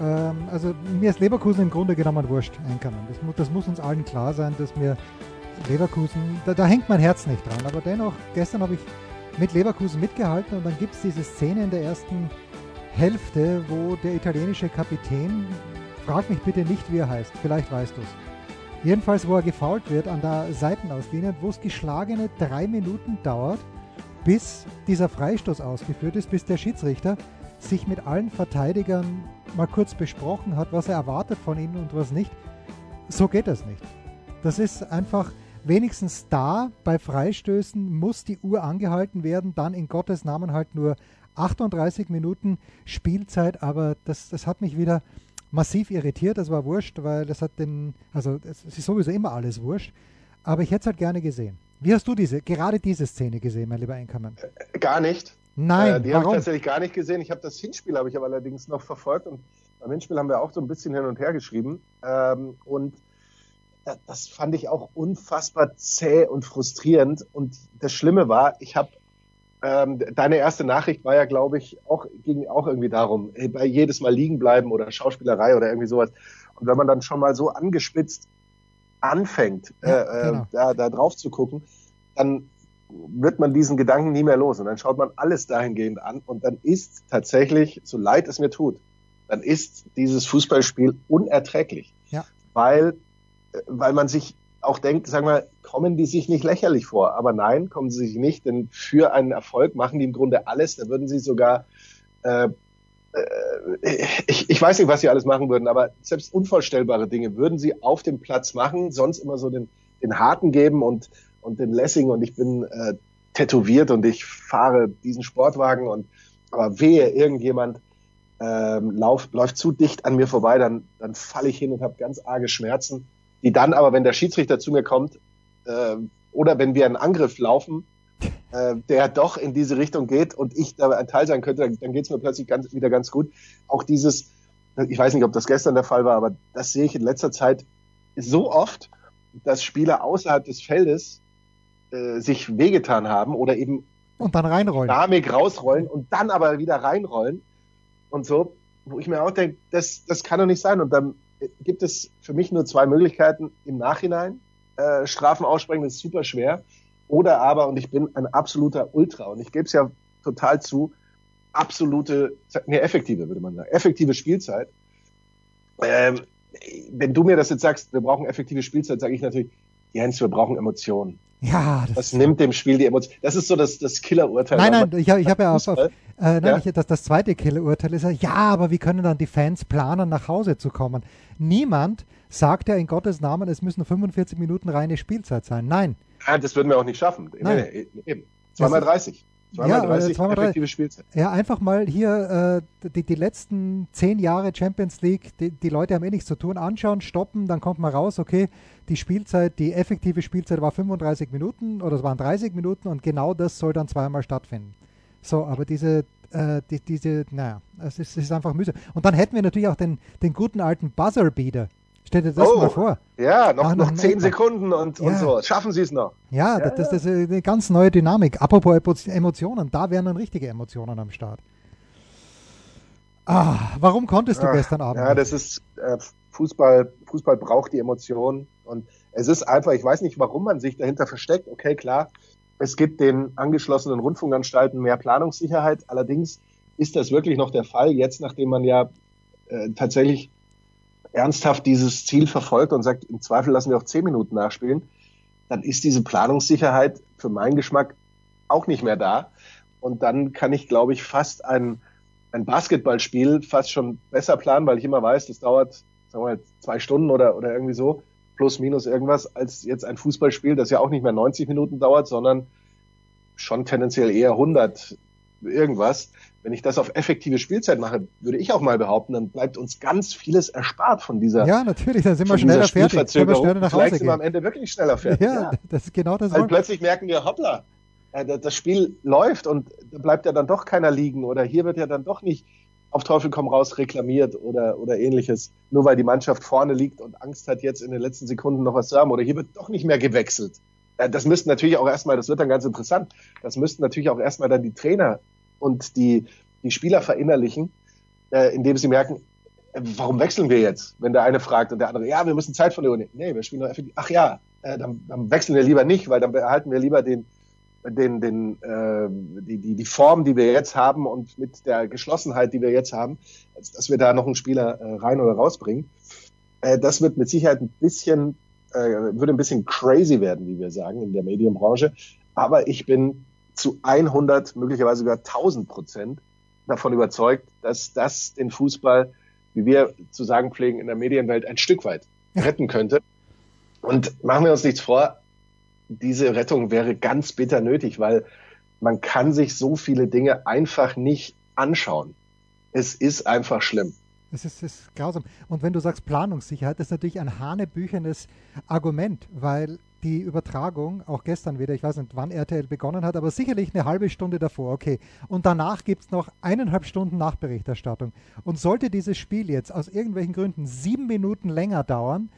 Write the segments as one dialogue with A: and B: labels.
A: ähm, also mir ist Leverkusen im Grunde genommen wurscht, Einkommen. Das, das muss uns allen klar sein, dass mir Leverkusen, da, da hängt mein Herz nicht dran, aber dennoch, gestern habe ich mit Leverkusen mitgehalten und dann gibt es diese Szene in der ersten Hälfte, wo der italienische Kapitän, frag mich bitte nicht, wie er heißt, vielleicht weißt du es. Jedenfalls, wo er gefault wird an der Seitenauslinie, wo es geschlagene drei Minuten dauert, bis dieser Freistoß ausgeführt ist, bis der Schiedsrichter sich mit allen Verteidigern mal kurz besprochen hat, was er erwartet von ihnen und was nicht. So geht das nicht. Das ist einfach wenigstens da bei Freistößen muss die Uhr angehalten werden, dann in Gottes Namen halt nur 38 Minuten Spielzeit, aber das, das hat mich wieder massiv irritiert. Das war wurscht, weil das hat den, also es ist sowieso immer alles wurscht, aber ich hätte es halt gerne gesehen. Wie hast du diese, gerade diese Szene gesehen, mein lieber Einkommen?
B: Gar nicht.
A: Nein,
B: äh, die habe ich tatsächlich gar nicht gesehen. Ich habe das Hinspiel habe ich aber allerdings noch verfolgt und beim Hinspiel haben wir auch so ein bisschen hin und her geschrieben ähm, und da- das fand ich auch unfassbar zäh und frustrierend und das Schlimme war, ich habe ähm, deine erste Nachricht war ja, glaube ich, auch ging auch irgendwie darum, ey, bei jedes Mal liegen bleiben oder Schauspielerei oder irgendwie sowas. Und wenn man dann schon mal so angespitzt anfängt,
A: Ja,
B: äh,
A: genau.
B: äh, da, da drauf zu gucken, dann wird man diesen Gedanken nie mehr los. Und dann schaut man alles dahingehend an und dann ist tatsächlich, so leid es mir tut, dann ist dieses Fußballspiel unerträglich.
A: Ja.
B: Weil, äh, weil man sich auch denkt, sagen wir, kommen die sich nicht lächerlich vor? Aber nein, kommen sie sich nicht, denn für einen Erfolg machen die im Grunde alles. Da würden sie sogar, äh, äh, ich, ich weiß nicht, was sie alles machen würden, aber selbst unvorstellbare Dinge würden sie auf dem Platz machen, sonst immer so den, den Haken geben und, und den Lessing und ich bin äh, tätowiert und ich fahre diesen Sportwagen und aber wehe, irgendjemand ähm, lauf, läuft zu dicht an mir vorbei, dann, dann falle ich hin und habe ganz arge Schmerzen, die dann aber, wenn der Schiedsrichter zu mir kommt äh, oder wenn wir einen Angriff laufen, äh, der doch in diese Richtung geht und ich da ein Teil sein könnte, dann, dann geht es mir plötzlich ganz, wieder ganz gut. Auch dieses, ich weiß nicht, ob das gestern der Fall war, aber das sehe ich in letzter Zeit so oft, dass Spieler außerhalb des Feldes äh, sich wehgetan haben oder eben
A: Und dann reinrollen.
B: Dynamik rausrollen und dann aber wieder reinrollen und so, wo ich mir auch denke, das, das kann doch nicht sein. Und dann äh, gibt es für mich nur zwei Möglichkeiten im Nachhinein. Äh, Strafen aussprechen das ist super schwer. Oder aber, und ich bin ein absoluter Ultra und ich gebe es ja total zu, absolute, nee, effektive, würde man sagen, effektive Spielzeit. Ähm, wenn du mir das jetzt sagst, wir brauchen effektive Spielzeit, sage ich natürlich, Jens, wir brauchen Emotionen.
A: Ja, das
B: Das nimmt dem Spiel die Emotion. Das ist so das, das Killerurteil.
A: Nein, nein, ich, hab- habe ja auf, auf,
B: Fußball-
A: äh, nein,
B: Ja?
A: ich, das, das zweite Killerurteil ist ja, ja, aber wie können dann die Fans planen, nach Hause zu kommen? Niemand sagt ja in Gottes Namen, es müssen 45 Minuten reine Spielzeit sein. Nein.
B: Ja, das würden wir auch nicht schaffen.
A: Nein.
B: nee, nee, eben. Zweimal 30. Zweimal
A: Ja, äh,
B: 30
A: zweimal 30.
B: effektive Spielzeit.
A: Ja, einfach mal hier äh, die, die letzten zehn Jahre Champions League, die, die Leute haben eh nichts zu tun, anschauen, stoppen, dann kommt man raus, okay, die Spielzeit, die effektive Spielzeit war 35 Minuten oder es waren 30 Minuten und genau das soll dann zweimal stattfinden. So, aber diese, äh, die, diese, naja, es ist, es ist einfach mühsam. Und dann hätten wir natürlich auch den, den guten alten Buzzerbeater. Stell dir das
B: Oh.
A: mal vor.
B: Ja, noch,
A: Ach,
B: noch
A: noch
B: zehn Sekunden und,
A: Ja.
B: und so. Schaffen Sie es noch.
A: Ja,
B: Ja,
A: das, das ist eine ganz neue Dynamik. Apropos Emo- Emotionen, da wären dann richtige Emotionen am Start. Ah, warum konntest du
B: Ach,
A: gestern Abend?
B: Ja, das ist äh, Fußball. Fußball braucht die Emotionen und es ist einfach. Ich weiß nicht, warum man sich dahinter versteckt. Okay, klar, es gibt den angeschlossenen Rundfunkanstalten mehr Planungssicherheit. Allerdings ist das wirklich noch der Fall jetzt, nachdem man ja äh, tatsächlich ernsthaft dieses Ziel verfolgt und sagt, im Zweifel lassen wir auch zehn Minuten nachspielen, dann ist diese Planungssicherheit für meinen Geschmack auch nicht mehr da. Und dann kann ich, glaube ich, fast ein, ein Basketballspiel fast schon besser planen, weil ich immer weiß, das dauert, sagen wir mal, zwei Stunden oder, oder irgendwie so, plus minus irgendwas, als jetzt ein Fußballspiel, das ja auch nicht mehr 90 Minuten dauert, sondern schon tendenziell eher 100 irgendwas. wenn ich das auf effektive Spielzeit mache, würde ich auch mal behaupten, dann bleibt uns ganz vieles erspart von dieser
A: Ja, natürlich, dann sind wir schneller fertig. Sind
B: wir schneller nach Hause Vielleicht sind wir am Ende wirklich schneller fertig.
A: Ja, ja. das ist genau das.
B: Weil plötzlich merken wir, hoppla, äh, das Spiel läuft und da bleibt ja dann doch keiner liegen oder hier wird ja dann doch nicht auf Teufel komm raus reklamiert oder, oder ähnliches, nur weil die Mannschaft vorne liegt und Angst hat, jetzt in den letzten Sekunden noch was zu haben oder hier wird doch nicht mehr gewechselt. Äh, das müssten natürlich auch erstmal, das wird dann ganz interessant, das müssten natürlich auch erstmal dann die Trainer und die, die Spieler verinnerlichen, äh, indem sie merken, äh, warum wechseln wir jetzt? Wenn der eine fragt und der andere, ja, wir müssen Zeit verlieren. Nee, wir spielen nur effektiv. Ach ja, äh, dann, dann wechseln wir lieber nicht, weil dann behalten wir lieber den, den, den, äh, die, die, die Form, die wir jetzt haben und mit der Geschlossenheit, die wir jetzt haben, als dass wir da noch einen Spieler äh, rein oder rausbringen. Äh, das wird mit Sicherheit ein bisschen, äh, würde ein bisschen crazy werden, wie wir sagen, in der Medienbranche. Aber ich bin zu 100, möglicherweise sogar 1000 Prozent davon überzeugt, dass das den Fußball, wie wir zu sagen pflegen, in der Medienwelt ein Stück weit retten könnte. Und machen wir uns nichts vor, diese Rettung wäre ganz bitter nötig, weil man kann sich so viele Dinge einfach nicht anschauen. Es ist einfach schlimm.
A: Es ist, ist grausam. Und wenn du sagst Planungssicherheit, ist natürlich ein hanebüchernes Argument, weil die Übertragung, auch gestern wieder, ich weiß nicht, wann RTL begonnen hat, aber sicherlich eine halbe Stunde davor, okay. Und danach gibt es noch eineinhalb Stunden Nachberichterstattung. Und sollte dieses Spiel jetzt aus irgendwelchen Gründen sieben Minuten länger dauern,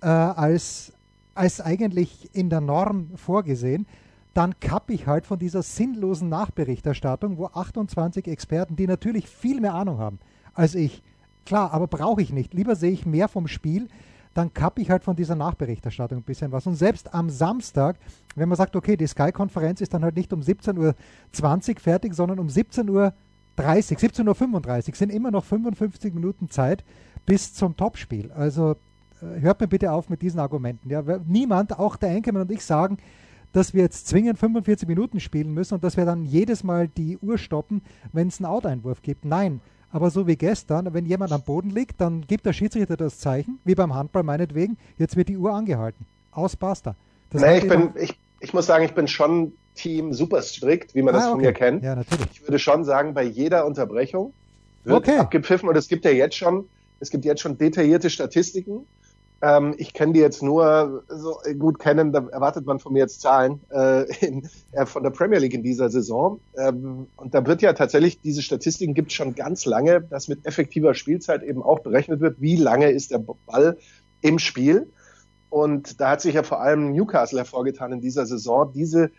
A: äh, als, als eigentlich in der Norm vorgesehen, dann kapp ich halt von dieser sinnlosen Nachberichterstattung, wo 28 Experten, die natürlich viel mehr Ahnung haben als ich, klar, aber brauche ich nicht. Lieber sehe ich mehr vom Spiel, dann kappe ich halt von dieser Nachberichterstattung ein bisschen was. Und selbst am Samstag, wenn man sagt, okay, die Sky-Konferenz ist dann halt nicht um 17.20 Uhr fertig, sondern um 17.30 Uhr, 17.35 Uhr, sind immer noch 55 Minuten Zeit bis zum Topspiel. Also äh, hört mir bitte auf mit diesen Argumenten. Ja, niemand, auch der Enkelmann und ich sagen, dass wir jetzt zwingend 45 Minuten spielen müssen und dass wir dann jedes Mal die Uhr stoppen, wenn es einen Outeinwurf gibt. Nein, aber so wie gestern, wenn jemand am Boden liegt, dann gibt der Schiedsrichter das Zeichen, wie beim Handball meinetwegen, jetzt wird die Uhr angehalten. Aus basta.
B: Das nee, ich, bin, ich, ich muss sagen, ich bin schon Team super strikt, wie man ah, das von okay. mir kennt.
A: Ja, natürlich.
B: Ich würde schon sagen, bei jeder Unterbrechung wird okay. abgepfiffen und es gibt ja jetzt schon, es gibt jetzt schon detaillierte Statistiken ähm, ich kenne die jetzt nur so gut kennen, da erwartet man von mir jetzt Zahlen äh, in, äh, von der Premier League in dieser Saison. Ähm, und da wird ja tatsächlich, diese Statistiken gibt es schon ganz lange, dass mit effektiver Spielzeit eben auch berechnet wird, wie lange ist der Ball im Spiel. Und da hat sich ja vor allem Newcastle hervorgetan in dieser Saison, diese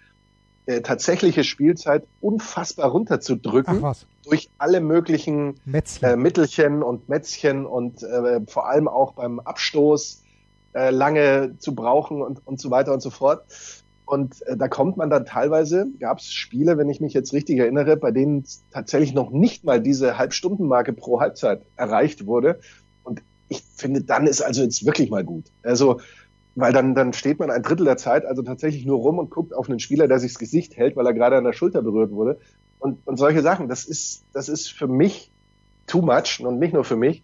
B: äh, tatsächliche Spielzeit unfassbar runterzudrücken durch alle möglichen äh, Mittelchen und Mätzchen und äh, vor allem auch beim Abstoß äh, lange zu brauchen und, und so weiter und so fort. Und äh, da kommt man dann teilweise, gab es Spiele, wenn ich mich jetzt richtig erinnere, bei denen tatsächlich noch nicht mal diese Halbstundenmarke pro Halbzeit erreicht wurde. Und ich finde, dann ist also jetzt wirklich mal gut. Also weil dann, dann steht man ein Drittel der Zeit also tatsächlich nur rum und guckt auf einen Spieler, der sich das Gesicht hält, weil er gerade an der Schulter berührt wurde. Und, und solche Sachen, das ist, das ist für mich too much und nicht nur für mich.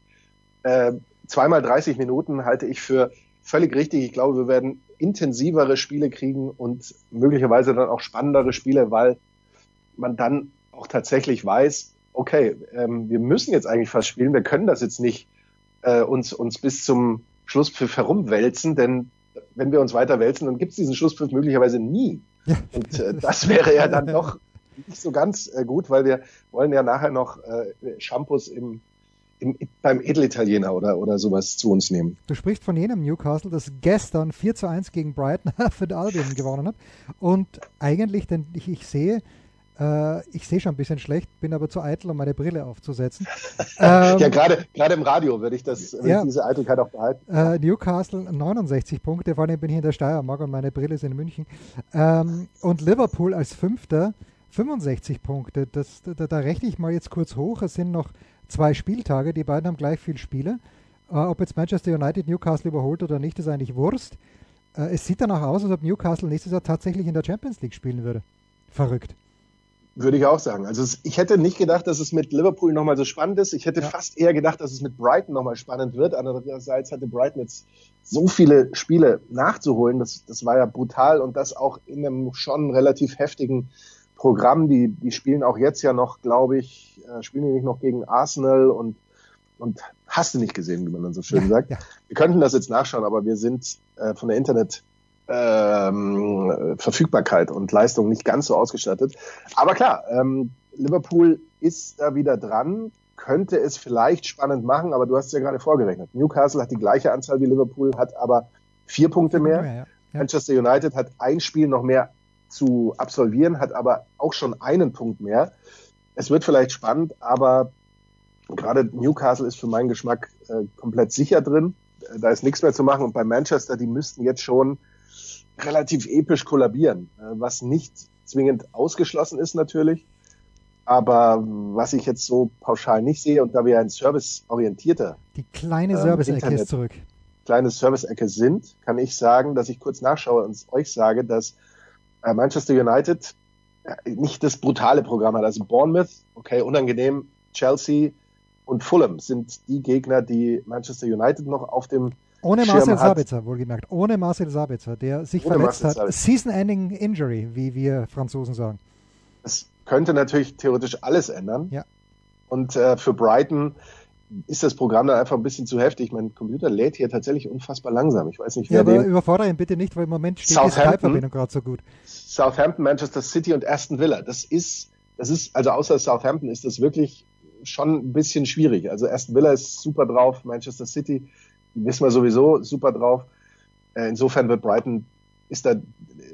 B: Äh, zweimal 30 Minuten halte ich für völlig richtig. Ich glaube, wir werden intensivere Spiele kriegen und möglicherweise dann auch spannendere Spiele, weil man dann auch tatsächlich weiß, okay, ähm, wir müssen jetzt eigentlich fast spielen, wir können das jetzt nicht äh, uns, uns bis zum Schlusspfiff herumwälzen, denn wenn wir uns weiter wälzen, dann gibt es diesen Schlusspfiff möglicherweise nie. Und äh, das wäre ja dann doch nicht so ganz äh, gut, weil wir wollen ja nachher noch äh, Shampoos im, im, beim Edelitaliener oder, oder sowas zu uns nehmen.
A: Du sprichst von jenem Newcastle, das gestern 4 zu 1 gegen Brighton für Albion gewonnen hat. Und eigentlich, denn ich, ich sehe, ich sehe schon ein bisschen schlecht, bin aber zu eitel, um meine Brille aufzusetzen.
B: ähm, ja, gerade im Radio würde ich, das, würd ja, ich diese Eitelkeit auch behalten.
A: Äh, Newcastle 69 Punkte, vor allem bin ich in der Steiermark und meine Brille ist in München. Ähm, und Liverpool als Fünfter 65 Punkte. Das, da, da rechne ich mal jetzt kurz hoch. Es sind noch zwei Spieltage, die beiden haben gleich viel Spiele. Äh, ob jetzt Manchester United Newcastle überholt oder nicht, ist eigentlich Wurst. Äh, es sieht danach aus, als ob Newcastle nächstes Jahr tatsächlich in der Champions League spielen würde. Verrückt.
B: Würde ich auch sagen. Also es, ich hätte nicht gedacht, dass es mit Liverpool nochmal so spannend ist. Ich hätte ja. fast eher gedacht, dass es mit Brighton nochmal spannend wird. Andererseits hatte Brighton jetzt so viele Spiele nachzuholen. Das, das war ja brutal und das auch in einem schon relativ heftigen Programm. Die, die spielen auch jetzt ja noch, glaube ich, äh, spielen die nicht noch gegen Arsenal und, und hast du nicht gesehen, wie man dann so schön ja, sagt. Ja. Wir könnten das jetzt nachschauen, aber wir sind äh, von der Internet ähm, Verfügbarkeit und Leistung nicht ganz so ausgestattet. Aber klar, ähm, Liverpool ist da wieder dran, könnte es vielleicht spannend machen, aber du hast es ja gerade vorgerechnet. Newcastle hat die gleiche Anzahl wie Liverpool, hat aber vier Punkte mehr. Ja, ja. Manchester United hat ein Spiel noch mehr zu absolvieren, hat aber auch schon einen Punkt mehr. Es wird vielleicht spannend, aber gerade Newcastle ist für meinen Geschmack äh, komplett sicher drin. Da ist nichts mehr zu machen. Und bei Manchester, die müssten jetzt schon relativ episch kollabieren, äh, was nicht zwingend ausgeschlossen ist natürlich. Aber was ich jetzt so pauschal nicht sehe, und da wir ein serviceorientierter
A: die kleine ähm, Service-Ecke ist zurück.
B: Kleine Service-Ecke sind, kann ich sagen, dass ich kurz nachschaue und euch sage, dass äh, Manchester United äh, nicht das brutale Programm hat. Also Bournemouth, okay, unangenehm, Chelsea und Fulham sind die Gegner, die Manchester United noch auf dem
A: ohne Marcel Sabitzer, wohlgemerkt. Ohne Marcel Sabitzer, der sich Ohne verletzt Marcel hat. Season-ending Injury, wie wir Franzosen sagen.
B: Das könnte natürlich theoretisch alles ändern.
A: Ja.
B: Und äh, für Brighton ist das Programm dann einfach ein bisschen zu heftig. Mein Computer lädt hier tatsächlich unfassbar langsam. Ich weiß nicht, wer
A: ja, aber den... überfordere ihn bitte nicht, weil im Moment steht die Skype-Verbindung gerade so gut.
B: Southampton, Manchester City und Aston Villa. Das ist, das ist, also außer Southampton ist das wirklich schon ein bisschen schwierig. Also Aston Villa ist super drauf, Manchester City wissen wir sowieso super drauf. Äh, insofern wird Brighton ist da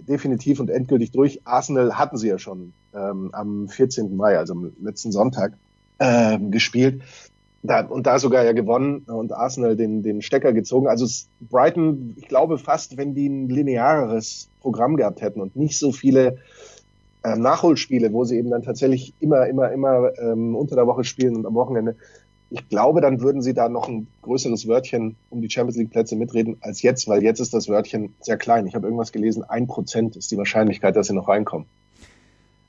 B: definitiv und endgültig durch. Arsenal hatten sie ja schon ähm, am 14. Mai, also am letzten Sonntag, ähm, gespielt. Da, und da sogar ja gewonnen und Arsenal den, den Stecker gezogen. Also Brighton, ich glaube fast, wenn die ein lineareres Programm gehabt hätten und nicht so viele ähm, Nachholspiele, wo sie eben dann tatsächlich immer, immer, immer ähm, unter der Woche spielen und am Wochenende, ich glaube, dann würden sie da noch ein größeres Wörtchen um die Champions League Plätze mitreden als jetzt, weil jetzt ist das Wörtchen sehr klein. Ich habe irgendwas gelesen, ein Prozent ist die Wahrscheinlichkeit, dass sie noch reinkommen.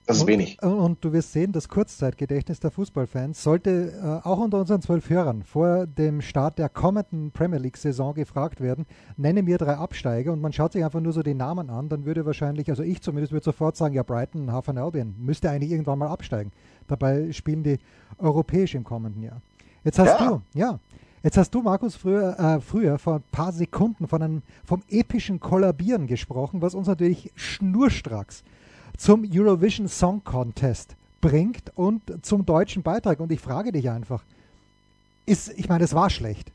B: Das ist
A: und,
B: wenig.
A: Und du wirst sehen, das Kurzzeitgedächtnis der Fußballfans sollte äh, auch unter unseren zwölf Hörern vor dem Start der kommenden Premier League-Saison gefragt werden, nenne mir drei Absteiger und man schaut sich einfach nur so den Namen an, dann würde wahrscheinlich, also ich zumindest würde sofort sagen, ja Brighton, Hafen Albion, müsste eigentlich irgendwann mal absteigen. Dabei spielen die europäisch im kommenden Jahr. Jetzt hast ja. du, ja, jetzt hast du, Markus, früher, äh, früher vor ein paar Sekunden von einem, vom epischen Kollabieren gesprochen, was uns natürlich schnurstracks zum Eurovision Song Contest bringt und zum deutschen Beitrag. Und ich frage dich einfach, ist, ich meine, es war schlecht,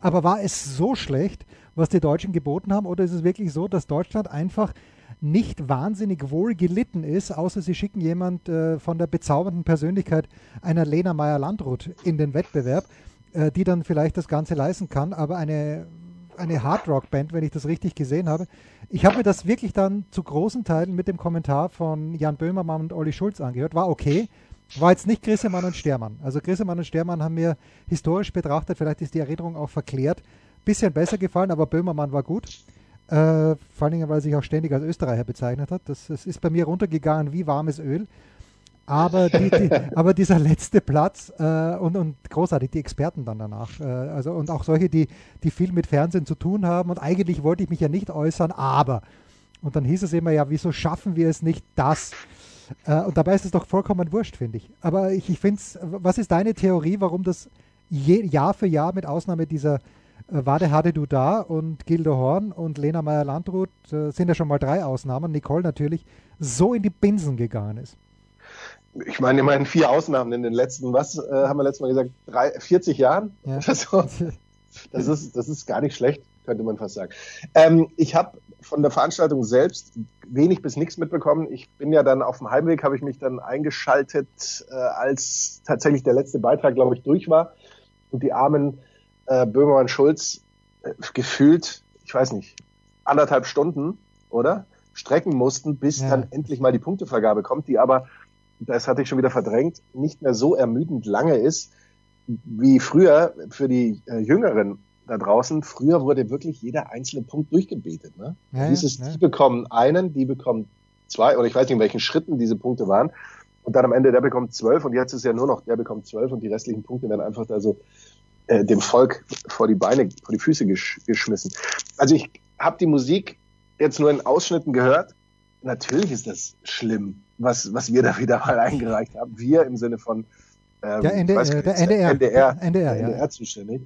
A: aber war es so schlecht, was die Deutschen geboten haben, oder ist es wirklich so, dass Deutschland einfach nicht wahnsinnig wohl gelitten ist, außer sie schicken jemand äh, von der bezaubernden Persönlichkeit einer Lena Meyer-Landrut in den Wettbewerb, äh, die dann vielleicht das Ganze leisten kann, aber eine, eine Hardrock-Band, wenn ich das richtig gesehen habe. Ich habe mir das wirklich dann zu großen Teilen mit dem Kommentar von Jan Böhmermann und Olli Schulz angehört. War okay, war jetzt nicht Grissemann und Stermann. Also Grissemann und Stermann haben mir historisch betrachtet, vielleicht ist die Erinnerung auch verklärt, bisschen besser gefallen, aber Böhmermann war gut. Äh, vor allen Dingen, weil er sich auch ständig als Österreicher bezeichnet hat. Das, das ist bei mir runtergegangen wie warmes Öl. Aber, die, die, aber dieser letzte Platz äh, und, und großartig die Experten dann danach. Äh, also, und auch solche, die, die viel mit Fernsehen zu tun haben. Und eigentlich wollte ich mich ja nicht äußern, aber. Und dann hieß es immer, ja, wieso schaffen wir es nicht, das? Äh, und dabei ist es doch vollkommen wurscht, finde ich. Aber ich, ich finde es, was ist deine Theorie, warum das je, Jahr für Jahr mit Ausnahme dieser äh, Wade hatte du da und Gildo Horn und Lena Meyer-Landrut äh, sind ja schon mal drei Ausnahmen, Nicole natürlich, so in die Binsen gegangen ist.
B: Ich meine, immerhin vier Ausnahmen in den letzten, was äh, haben wir letztes Mal gesagt, drei, 40 Jahren? Ja. So. Das, ist, das ist gar nicht schlecht, könnte man fast sagen. Ähm, ich habe von der Veranstaltung selbst wenig bis nichts mitbekommen. Ich bin ja dann auf dem Heimweg, habe ich mich dann eingeschaltet, äh, als tatsächlich der letzte Beitrag, glaube ich, durch war. Und die armen äh, Böhmermann Schulz äh, gefühlt, ich weiß nicht, anderthalb Stunden, oder? Strecken mussten, bis ja. dann endlich mal die Punktevergabe kommt, die aber, das hatte ich schon wieder verdrängt, nicht mehr so ermüdend lange ist, wie früher für die äh, Jüngeren da draußen. Früher wurde wirklich jeder einzelne Punkt durchgebetet. Ne? Ja, Dieses, ja. Die bekommen einen, die bekommen zwei, oder ich weiß nicht, in welchen Schritten diese Punkte waren. Und dann am Ende, der bekommt zwölf und jetzt ist ja nur noch, der bekommt zwölf und die restlichen Punkte werden einfach da so äh, dem Volk vor die Beine, vor die Füße gesch geschmissen. Also ich habe die Musik jetzt nur in Ausschnitten gehört natürlich ist das schlimm, was, was wir da wieder mal eingereicht haben. Wir im Sinne von
A: ähm, der, ND, weiß,
B: äh,
A: der NDR,
B: NDR,
A: NDR,
B: NDR ja. zuständig.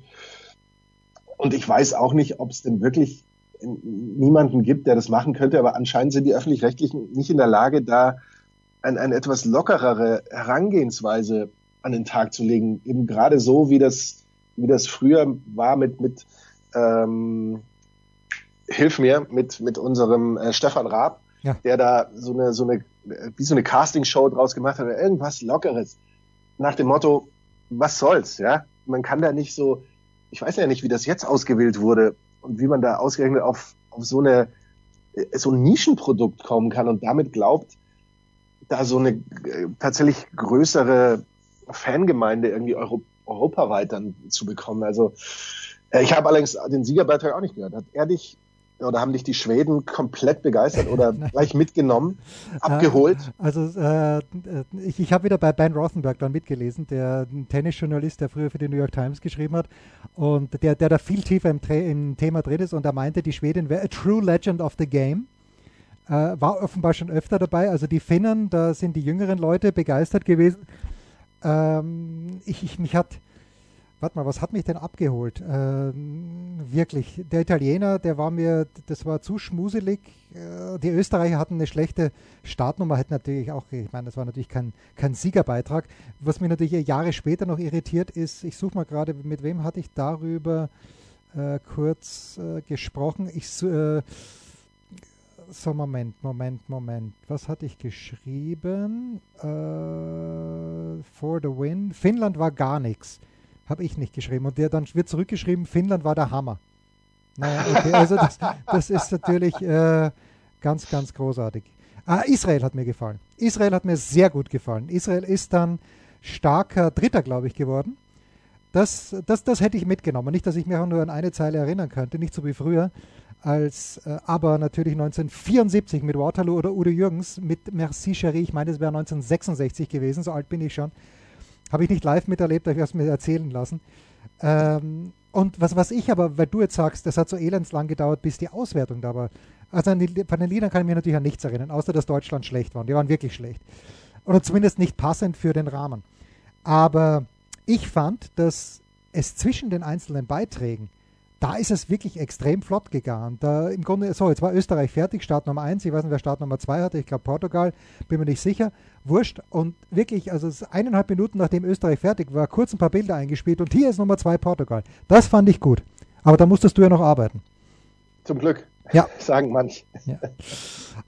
B: Und ich weiß auch nicht, ob es denn wirklich niemanden gibt, der das machen könnte, aber anscheinend sind die öffentlich-rechtlichen nicht in der Lage, da eine ein etwas lockerere Herangehensweise an den Tag zu legen. Eben gerade so, wie das, wie das früher war mit, mit ähm, hilf mir, mit, mit unserem äh, Stefan Raab, ja. der da so eine, so eine, wie so eine Castingshow draus gemacht hat, irgendwas Lockeres. Nach dem Motto, was soll's, ja? Man kann da nicht so, ich weiß ja nicht, wie das jetzt ausgewählt wurde und wie man da ausgerechnet auf, auf so eine, äh, so ein Nischenprodukt kommen kann und damit glaubt, da so eine äh, tatsächlich größere Fangemeinde irgendwie Euro, europaweit dann zu bekommen. Also äh, ich habe allerdings den Siegerbeitrag auch nicht gehört. Hat er dich oder haben dich die Schweden komplett begeistert oder gleich mitgenommen, abgeholt?
A: Also äh, ich, ich habe wieder bei Ben Rothenberg dann mitgelesen, der Tennisjournalist, der früher für die New York Times geschrieben hat und der, der da viel tiefer im, im Thema drin ist und er meinte, die Schwedin wäre a true legend of the game. Äh, war offenbar schon öfter dabei. Also die Finnen, da sind die jüngeren Leute begeistert gewesen. Ähm, ich, ich, mich hat warte mal, was hat mich denn abgeholt? Ähm, wirklich, der Italiener, der war mir, das war zu schmuselig. Äh, die Österreicher hatten eine schlechte Startnummer, hätten natürlich auch, ich meine, das war natürlich kein, kein Siegerbeitrag. Was mich natürlich Jahre später noch irritiert ist, ich suche mal gerade, mit wem hatte ich darüber äh, kurz äh, gesprochen. Ich äh, so, Moment, Moment, Moment. Was hatte ich geschrieben? Äh, for the win. Finnland war gar nichts. Habe ich nicht geschrieben. Und der dann wird zurückgeschrieben, Finnland war der Hammer. Naja, okay, also das, das ist natürlich äh, ganz, ganz großartig. Ah, Israel hat mir gefallen. Israel hat mir sehr gut gefallen. Israel ist dann starker Dritter, glaube ich, geworden. Das, das, das hätte ich mitgenommen. Nicht, dass ich mich auch nur an eine Zeile erinnern könnte, nicht so wie früher, als äh, aber natürlich 1974 mit Waterloo oder Udo Jürgens mit Merci Cherie. Ich meine, es wäre 1966 gewesen, so alt bin ich schon. Habe ich nicht live miterlebt, habe ich es mir erzählen lassen. Ähm, und was, was ich aber, weil du jetzt sagst, das hat so elendslang gedauert, bis die Auswertung da war. Also an die, von den Liedern kann ich mich natürlich an nichts erinnern, außer dass Deutschland schlecht war. Die waren wirklich schlecht. Oder zumindest nicht passend für den Rahmen. Aber ich fand, dass es zwischen den einzelnen Beiträgen da ist es wirklich extrem flott gegangen. Da im Grunde, so, jetzt war Österreich fertig, Start Nummer 1, ich weiß nicht, wer Start Nummer 2 hatte, ich glaube Portugal, bin mir nicht sicher, wurscht. Und wirklich, also eineinhalb Minuten nachdem Österreich fertig war, kurz ein paar Bilder eingespielt und hier ist Nummer 2 Portugal. Das fand ich gut. Aber da musstest du ja noch arbeiten.
B: Zum Glück.
A: Ja.
B: Sagen manch.
A: Ja.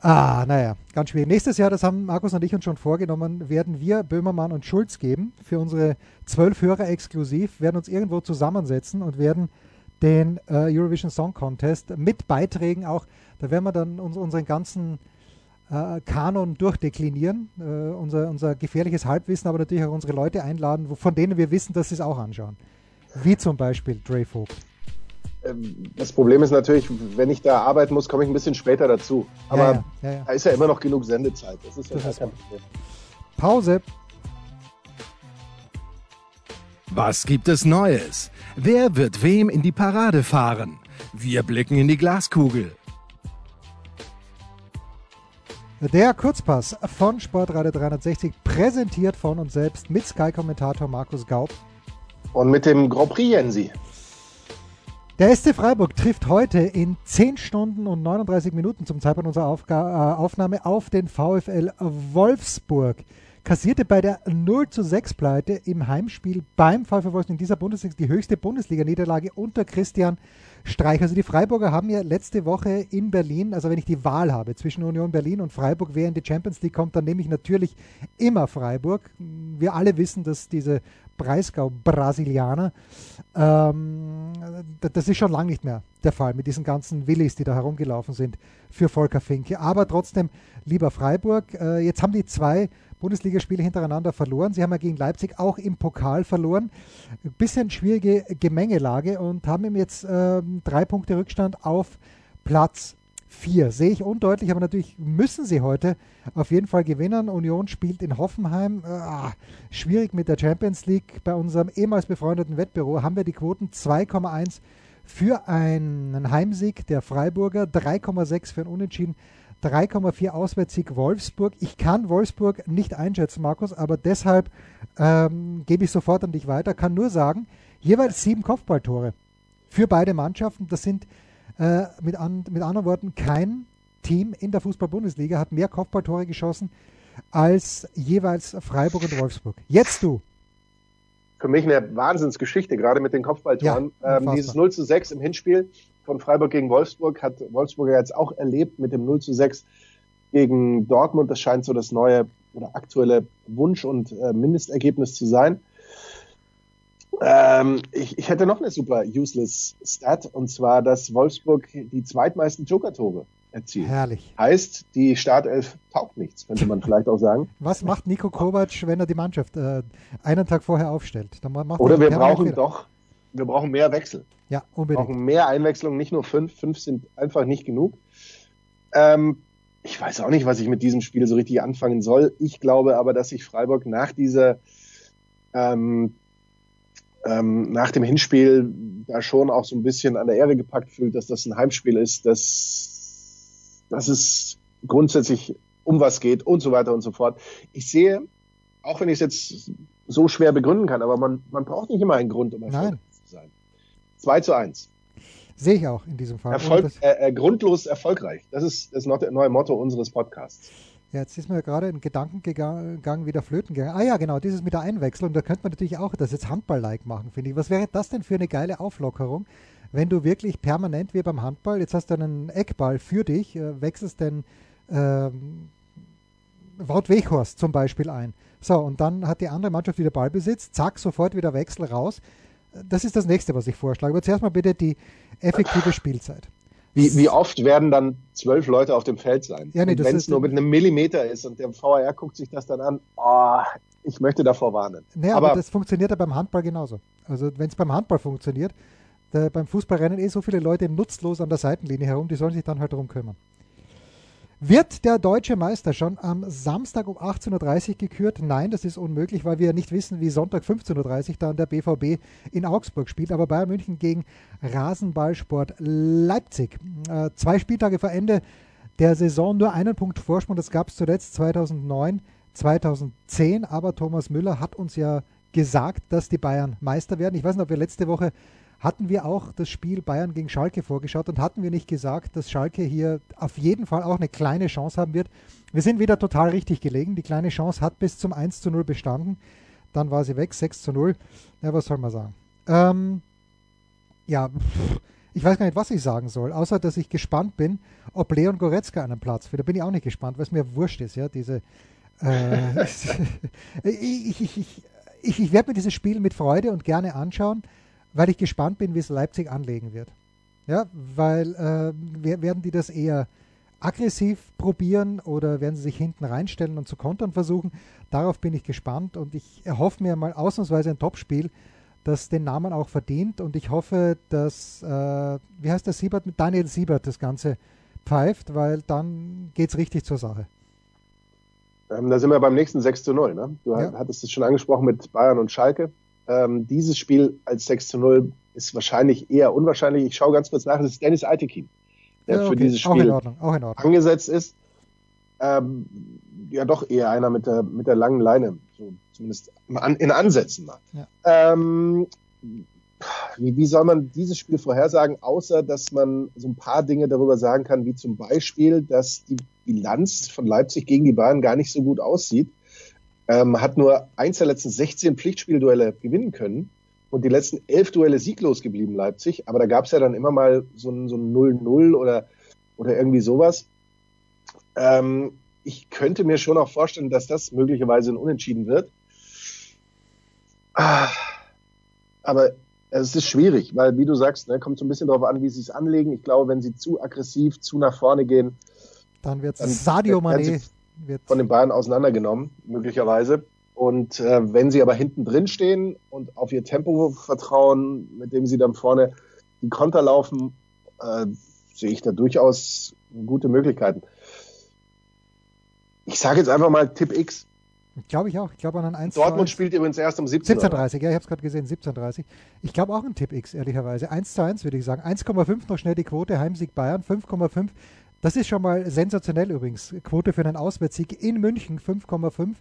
A: Ah, naja, ganz schwierig. Nächstes Jahr, das haben Markus und ich uns schon vorgenommen, werden wir Böhmermann und Schulz geben für unsere zwölf Hörer exklusiv, werden uns irgendwo zusammensetzen und werden den äh, Eurovision Song Contest mit Beiträgen auch. Da werden wir dann uns, unseren ganzen äh, Kanon durchdeklinieren, äh, unser, unser gefährliches Halbwissen, aber natürlich auch unsere Leute einladen, von denen wir wissen, dass sie es auch anschauen. Wie zum Beispiel Dre Vogt.
B: Ähm, das Problem ist natürlich, wenn ich da arbeiten muss, komme ich ein bisschen später dazu. Aber ja, ja, ja, da ist ja immer noch genug Sendezeit. Das ist ja das kein Problem.
A: Pause.
C: Was gibt es Neues? Wer wird wem in die Parade fahren? Wir blicken in die Glaskugel.
A: Der Kurzpass von Sportradio 360, präsentiert von uns selbst mit Sky-Kommentator Markus Gaub.
B: Und mit dem Grand Prix Jensi.
A: Der SC Freiburg trifft heute in 10 Stunden und 39 Minuten zum Zeitpunkt unserer Aufga äh, Aufnahme auf den VfL Wolfsburg kassierte bei der 0 zu 6 Pleite im Heimspiel beim VfL Wolfsburg in dieser Bundesliga die höchste Bundesliga-Niederlage unter Christian Streich. Also die Freiburger haben ja letzte Woche in Berlin, also wenn ich die Wahl habe zwischen Union Berlin und Freiburg, wer in die Champions League kommt, dann nehme ich natürlich immer Freiburg. Wir alle wissen, dass diese Breisgau-Brasilianer, ähm, das ist schon lange nicht mehr der Fall mit diesen ganzen Willis, die da herumgelaufen sind für Volker Finke. Aber trotzdem, lieber Freiburg, äh, jetzt haben die zwei Bundesligaspiele hintereinander verloren. Sie haben ja gegen Leipzig auch im Pokal verloren. Ein bisschen schwierige Gemengelage und haben jetzt äh, drei Punkte Rückstand auf Platz 4. Sehe ich undeutlich, aber natürlich müssen sie heute auf jeden Fall gewinnen. Union spielt in Hoffenheim. Ah, schwierig mit der Champions League. Bei unserem ehemals befreundeten Wettbüro haben wir die Quoten 2,1 für einen Heimsieg der Freiburger, 3,6 für einen Unentschieden 3,4 Auswärtssieg Wolfsburg. Ich kann Wolfsburg nicht einschätzen, Markus, aber deshalb ähm, gebe ich sofort an dich weiter. Kann nur sagen, jeweils sieben Kopfballtore für beide Mannschaften. Das sind äh, mit, an, mit anderen Worten kein Team in der Fußball-Bundesliga hat mehr Kopfballtore geschossen als jeweils Freiburg und Wolfsburg. Jetzt du.
B: Für mich eine Wahnsinnsgeschichte, gerade mit den Kopfballtoren. Ja, ähm, dieses 0 zu 6 im Hinspiel von Freiburg gegen Wolfsburg hat Wolfsburg jetzt auch erlebt mit dem 0 zu 6 gegen Dortmund. Das scheint so das neue oder aktuelle Wunsch- und äh, Mindestergebnis zu sein. Ähm, ich, ich hätte noch eine super useless Stat und zwar, dass Wolfsburg die zweitmeisten Joker-Tore erzielt.
A: Herrlich.
B: Heißt, die Startelf taugt nichts, könnte man vielleicht auch sagen.
A: Was macht Nico Kovac, wenn er die Mannschaft äh, einen Tag vorher aufstellt?
B: Oder wir brauchen doch, wir brauchen mehr Wechsel.
A: Ja, unbedingt.
B: Wir brauchen mehr Einwechslung, nicht nur fünf. Fünf sind einfach nicht genug. Ähm, ich weiß auch nicht, was ich mit diesem Spiel so richtig anfangen soll. Ich glaube aber, dass sich Freiburg nach dieser ähm, ähm, nach dem Hinspiel da schon auch so ein bisschen an der Ehre gepackt fühlt, dass das ein Heimspiel ist, dass, dass es grundsätzlich um was geht und so weiter und so fort. Ich sehe, auch wenn ich es jetzt so schwer begründen kann, aber man, man braucht nicht immer einen Grund, um erfolgreich zu sein. 2 zu 1.
A: Sehe ich auch in diesem Fall.
B: Erfolg, äh, äh, grundlos erfolgreich. Das ist das neue Motto unseres Podcasts.
A: Ja, jetzt ist mir gerade ein Gedankengang wieder flöten gegangen. Ah ja, genau, dieses mit der Einwechslung, da könnte man natürlich auch das jetzt Handball-like machen, finde ich. Was wäre das denn für eine geile Auflockerung, wenn du wirklich permanent wie beim Handball, jetzt hast du einen Eckball für dich, äh, wechselst den ähm, Wout Weghorst zum Beispiel ein. So, und dann hat die andere Mannschaft wieder Ballbesitz, zack, sofort wieder Wechsel raus. Das ist das nächste, was ich vorschlage. Aber zuerst mal bitte die effektive Spielzeit.
B: Wie, wie oft werden dann zwölf Leute auf dem Feld sein? Ja, nee, wenn es nur mit einem Millimeter ist und der VAR guckt sich das dann an, oh, ich möchte davor warnen.
A: Nee, aber, aber das funktioniert ja beim Handball genauso. Also wenn es beim Handball funktioniert, beim Fußball rennen eh so viele Leute nutzlos an der Seitenlinie herum, die sollen sich dann halt darum kümmern. Wird der deutsche Meister schon am Samstag um 18.30 Uhr gekürt? Nein, das ist unmöglich, weil wir nicht wissen, wie Sonntag 15.30 Uhr dann der BVB in Augsburg spielt. Aber Bayern München gegen Rasenballsport Leipzig. Äh, zwei Spieltage vor Ende der Saison nur einen Punkt Vorsprung. Das gab es zuletzt 2009, 2010. Aber Thomas Müller hat uns ja gesagt, dass die Bayern Meister werden. Ich weiß nicht, ob wir letzte Woche hatten wir auch das Spiel Bayern gegen Schalke vorgeschaut und hatten wir nicht gesagt, dass Schalke hier auf jeden Fall auch eine kleine Chance haben wird. Wir sind wieder total richtig gelegen. Die kleine Chance hat bis zum 1 zu 0 bestanden. Dann war sie weg, 6 zu 0. Ja, was soll man sagen? Ähm, ja, ich weiß gar nicht, was ich sagen soll, außer dass ich gespannt bin, ob Leon Goretzka einen Platz findet. Da bin ich auch nicht gespannt, weil es mir wurscht ist, ja, diese. Äh, ich ich, ich, ich, ich werde mir dieses Spiel mit Freude und gerne anschauen weil ich gespannt bin, wie es Leipzig anlegen wird. Ja, weil äh, werden die das eher aggressiv probieren oder werden sie sich hinten reinstellen und zu kontern versuchen? Darauf bin ich gespannt und ich erhoffe mir mal ausnahmsweise ein Topspiel, das den Namen auch verdient und ich hoffe, dass, äh, wie heißt der Siebert, mit Daniel Siebert das Ganze pfeift, weil dann geht es richtig zur Sache.
B: Ähm, da sind wir beim nächsten 6 zu 0. Ne? Du ja. hattest es schon angesprochen mit Bayern und Schalke. Ähm, dieses Spiel als 6 zu 0 ist wahrscheinlich eher unwahrscheinlich. Ich schaue ganz kurz nach. Es ist Dennis Altekin, der ja, okay. für dieses Spiel auch in. Auch in angesetzt ist. Ähm, ja, doch eher einer mit der, mit der langen Leine, so zumindest in Ansätzen mal. Ja. Ähm, wie, wie soll man dieses Spiel vorhersagen, außer dass man so ein paar Dinge darüber sagen kann, wie zum Beispiel, dass die Bilanz von Leipzig gegen die Bayern gar nicht so gut aussieht ähm, hat nur eins der letzten 16 Pflichtspielduelle gewinnen können und die letzten elf Duelle sieglos geblieben, Leipzig. Aber da gab es ja dann immer mal so ein, so ein 0-0 oder, oder irgendwie sowas. Ähm, ich könnte mir schon auch vorstellen, dass das möglicherweise ein Unentschieden wird. Ah, aber es ist schwierig, weil, wie du sagst, ne, kommt so ein bisschen darauf an, wie sie es anlegen. Ich glaube, wenn sie zu aggressiv, zu nach vorne gehen,
A: dann wird es Sadio Mané
B: wird von den Bayern auseinandergenommen, möglicherweise. Und äh, wenn sie aber hinten drin stehen und auf ihr Tempo vertrauen, mit dem sie dann vorne die Konter laufen, äh, sehe ich da durchaus gute Möglichkeiten. Ich sage jetzt einfach mal Tipp X.
A: Glaube ich auch. Ich glaube an ein 1
B: Dortmund spielt übrigens erst um 17
A: 17.30 ja, ich habe es gerade gesehen, 17.30 Ich glaube auch ein Tipp X, ehrlicherweise. 1 zu 1 würde ich sagen. 1,5 noch schnell die Quote, Heimsieg Bayern, 5,5 Das ist schon mal sensationell übrigens. Quote für einen Auswärtssieg in München 5,5.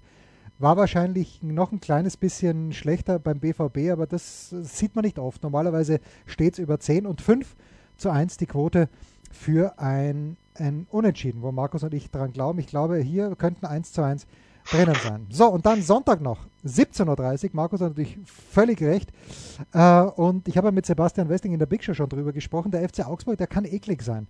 A: War wahrscheinlich noch ein kleines bisschen schlechter beim BVB, aber das sieht man nicht oft. Normalerweise steht es über 10 und 5 zu 1 die Quote für ein, ein Unentschieden, wo Markus und ich dran glauben. Ich glaube, hier könnten 1 zu 1 drinnen sein. So, und dann Sonntag noch, 17.30 Uhr. Markus hat natürlich völlig recht. Äh, und ich habe mit Sebastian Westing in der Big Show schon drüber gesprochen. Der FC Augsburg, der kann eklig sein.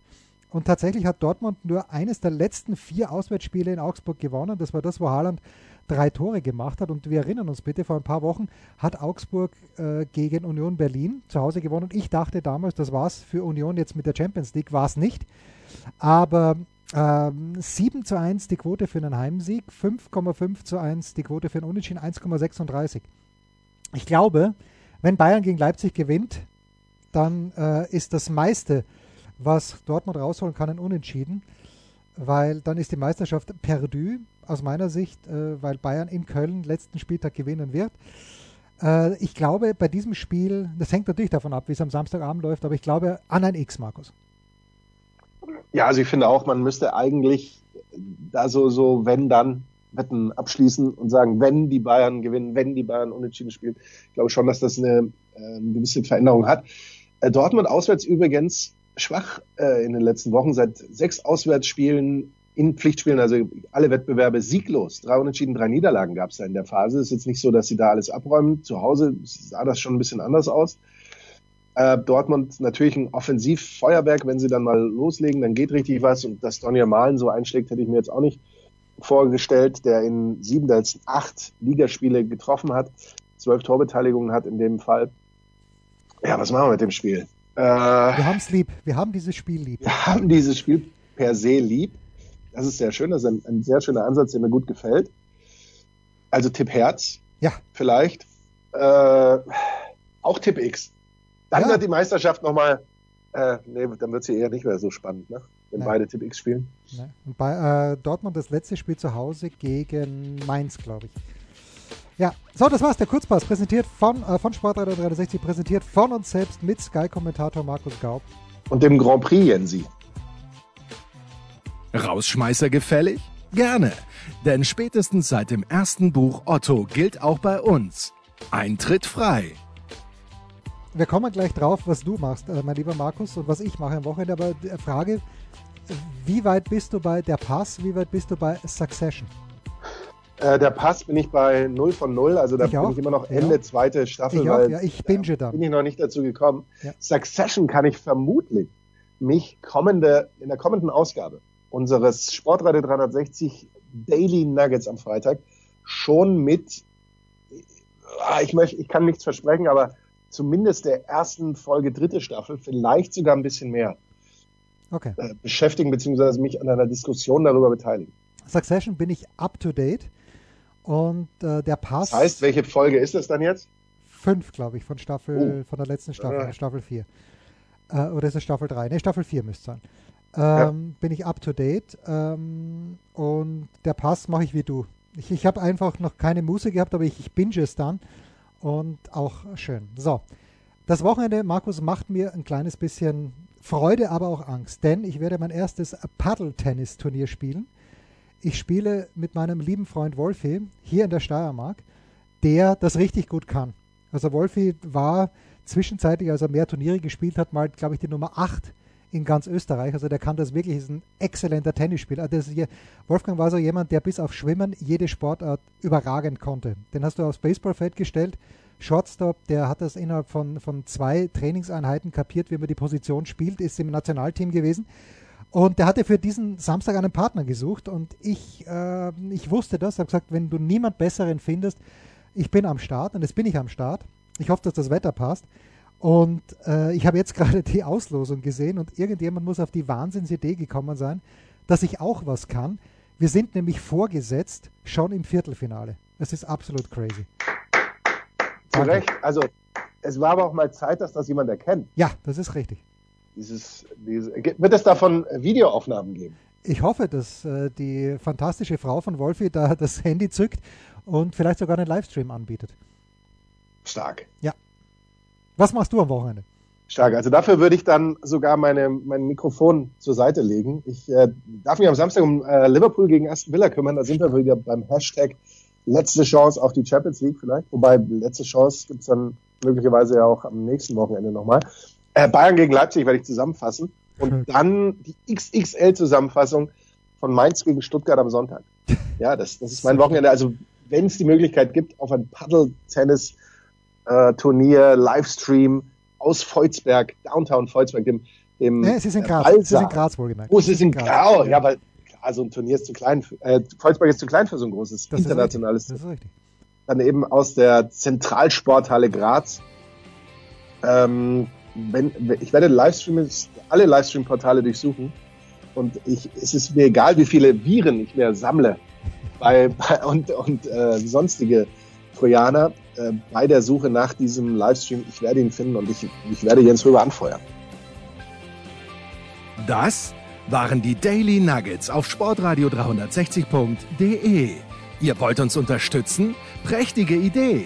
A: Und tatsächlich hat Dortmund nur eines der letzten vier Auswärtsspiele in Augsburg gewonnen. Das war das, wo Haaland drei Tore gemacht hat. Und wir erinnern uns bitte, vor ein paar Wochen hat Augsburg äh, gegen Union Berlin zu Hause gewonnen. Und ich dachte damals, das war es für Union jetzt mit der Champions League. War es nicht. Aber ähm, 7 zu 1 die Quote für einen Heimsieg, 5,5 zu 1 die Quote für einen Unentschieden, 1,36. Ich glaube, wenn Bayern gegen Leipzig gewinnt, dann äh, ist das meiste, was Dortmund rausholen kann, ein Unentschieden, weil dann ist die Meisterschaft perdu aus meiner Sicht, äh, weil Bayern in Köln letzten Spieltag gewinnen wird. Äh, ich glaube, bei diesem Spiel, das hängt natürlich davon ab, wie es am Samstagabend läuft, aber ich glaube an ein X, Markus.
B: Ja, also ich finde auch, man müsste eigentlich da so, so wenn dann Wetten abschließen und sagen, wenn die Bayern gewinnen, wenn die Bayern unentschieden spielen. Ich glaube schon, dass das eine, äh, eine gewisse Veränderung hat. Äh, Dortmund auswärts übrigens schwach äh, in den letzten Wochen, seit sechs Auswärtsspielen in Pflichtspielen, also alle Wettbewerbe sieglos. Drei Unentschieden, drei Niederlagen gab es da in der Phase. Ist jetzt nicht so, dass sie da alles abräumen. Zu Hause sah das schon ein bisschen anders aus. Äh, Dortmund natürlich ein Offensivfeuerwerk, wenn sie dann mal loslegen, dann geht richtig was. Und dass Donny Malen so einschlägt, hätte ich mir jetzt auch nicht vorgestellt, der in sieben der letzten acht Ligaspiele getroffen hat, zwölf Torbeteiligungen hat in dem Fall. Ja, was machen wir mit dem Spiel?
A: Äh, wir haben es lieb. Wir haben dieses Spiel lieb.
B: Wir haben dieses Spiel per se lieb. Das ist sehr schön. Das ist ein, ein sehr schöner Ansatz, der mir gut gefällt. Also Tipp Herz.
A: Ja.
B: Vielleicht. Äh, auch Tipp X. Dann ja. wird die Meisterschaft nochmal, äh, nee, dann wird sie eher nicht mehr so spannend, ne? wenn Nein. beide Tipp X spielen.
A: Nein. Und bei äh, Dortmund das letzte Spiel zu Hause gegen Mainz, glaube ich. Ja, so, das war's. Der Kurzpass, präsentiert von, äh, von Sportradar 360, präsentiert von uns selbst mit Sky-Kommentator Markus Gaub.
B: Und dem Grand Prix, Jensi.
C: Rausschmeißer gefällig? Gerne, denn spätestens seit dem ersten Buch Otto gilt auch bei uns. Eintritt frei
A: wir kommen gleich drauf, was du machst, äh, mein lieber Markus, und was ich mache am Wochenende. Aber die Frage, wie weit bist du bei der Pass, wie weit bist du bei Succession?
B: Äh, der Pass bin ich bei 0 von 0, also da ich bin auch. ich immer noch Ende ja. zweite Staffel,
A: ich weil auch, ja, ich binge dann.
B: bin ich noch nicht dazu gekommen. Ja. Succession kann ich vermutlich mich kommende, in der kommenden Ausgabe unseres Sportreiter 360 Daily Nuggets am Freitag schon mit, ah, ich möchte, ich kann nichts versprechen, aber zumindest der ersten Folge dritte Staffel, vielleicht sogar ein bisschen mehr
A: okay.
B: äh, beschäftigen, beziehungsweise mich an einer Diskussion darüber beteiligen.
A: Succession bin ich up to date und äh, der Pass.
B: Das heißt, welche Folge ist das dann jetzt?
A: Fünf, glaube ich, von Staffel, oh. von der letzten Staffel, äh. Staffel 4. Äh, oder ist es Staffel 3? Ne, Staffel 4 müsste sein. Ähm, ja. Bin ich up to date ähm, und der Pass mache ich wie du. Ich, ich habe einfach noch keine Muße gehabt, aber ich, ich binge es dann und auch schön. So, das Wochenende, Markus, macht mir ein kleines bisschen Freude, aber auch Angst, denn ich werde mein erstes Paddle-Tennis-Turnier spielen. Ich spiele mit meinem lieben Freund Wolfi hier in der Steiermark, der das richtig gut kann. Also Wolfi war zwischenzeitlich, als er mehr Turniere gespielt hat, mal, glaube ich, die Nummer 8 in ganz Österreich. Also der kann das wirklich, ist ein exzellenter Tennisspieler. Also Wolfgang war so jemand, der bis auf Schwimmen jede Sportart überragend konnte. Den hast du aufs Baseballfeld gestellt. Shortstop, der hat das innerhalb von, von zwei Trainingseinheiten kapiert, wie man die Position spielt, ist im Nationalteam gewesen. Und der hatte für diesen Samstag einen Partner gesucht und ich, äh, ich wusste das, habe gesagt, wenn du niemand Besseren findest, ich bin am Start und jetzt bin ich am Start. Ich hoffe, dass das Wetter passt. Und äh, ich habe jetzt gerade die Auslosung gesehen und irgendjemand muss auf die Wahnsinnsidee gekommen sein, dass ich auch was kann. Wir sind nämlich vorgesetzt schon im Viertelfinale. Das ist absolut crazy.
B: Zu Recht. Also es war aber auch mal Zeit, dass das jemand erkennt.
A: Ja, das ist richtig.
B: Dieses, diese, wird es davon Videoaufnahmen geben?
A: Ich hoffe, dass äh, die fantastische Frau von Wolfi da das Handy zückt und vielleicht sogar einen Livestream anbietet.
B: Stark.
A: Ja. Was machst du am Wochenende?
B: Stark. Also dafür würde ich dann sogar meine, mein Mikrofon zur Seite legen. Ich äh, darf mich am Samstag um äh, Liverpool gegen Aston Villa kümmern. Da sind wir wieder beim Hashtag letzte Chance auf die Champions League vielleicht. Wobei letzte Chance gibt's dann möglicherweise ja auch am nächsten Wochenende nochmal. Äh, Bayern gegen Leipzig werde ich zusammenfassen. Und hm. dann die XXL-Zusammenfassung von Mainz gegen Stuttgart am Sonntag. Ja, das, das ist mein Wochenende. Also wenn es die Möglichkeit gibt, auf ein Paddle-Tennis-Turnier, äh, Livestream, aus Volzberg, Downtown Volzberg, dem, dem
A: nee, es ist in äh, Graz, es ist in Graz wohlgemerkt.
B: Oh, es ist in Graz, Graz. ja, weil also ein Turnier ist zu klein, äh, Volzberg ist zu klein für so ein großes das internationales. Ist das ist richtig. Dann eben aus der Zentralsporthalle Graz. Ähm, wenn, ich werde Livestream, alle Livestream-Portale durchsuchen und ich, es ist mir egal, wie viele Viren ich mir sammle bei, bei und, und äh, sonstige Trojaner äh, bei der Suche nach diesem Livestream. Ich werde ihn finden und ich, ich werde Jens Röber anfeuern.
C: Das waren die Daily Nuggets auf Sportradio 360.de. Ihr wollt uns unterstützen? Prächtige Idee!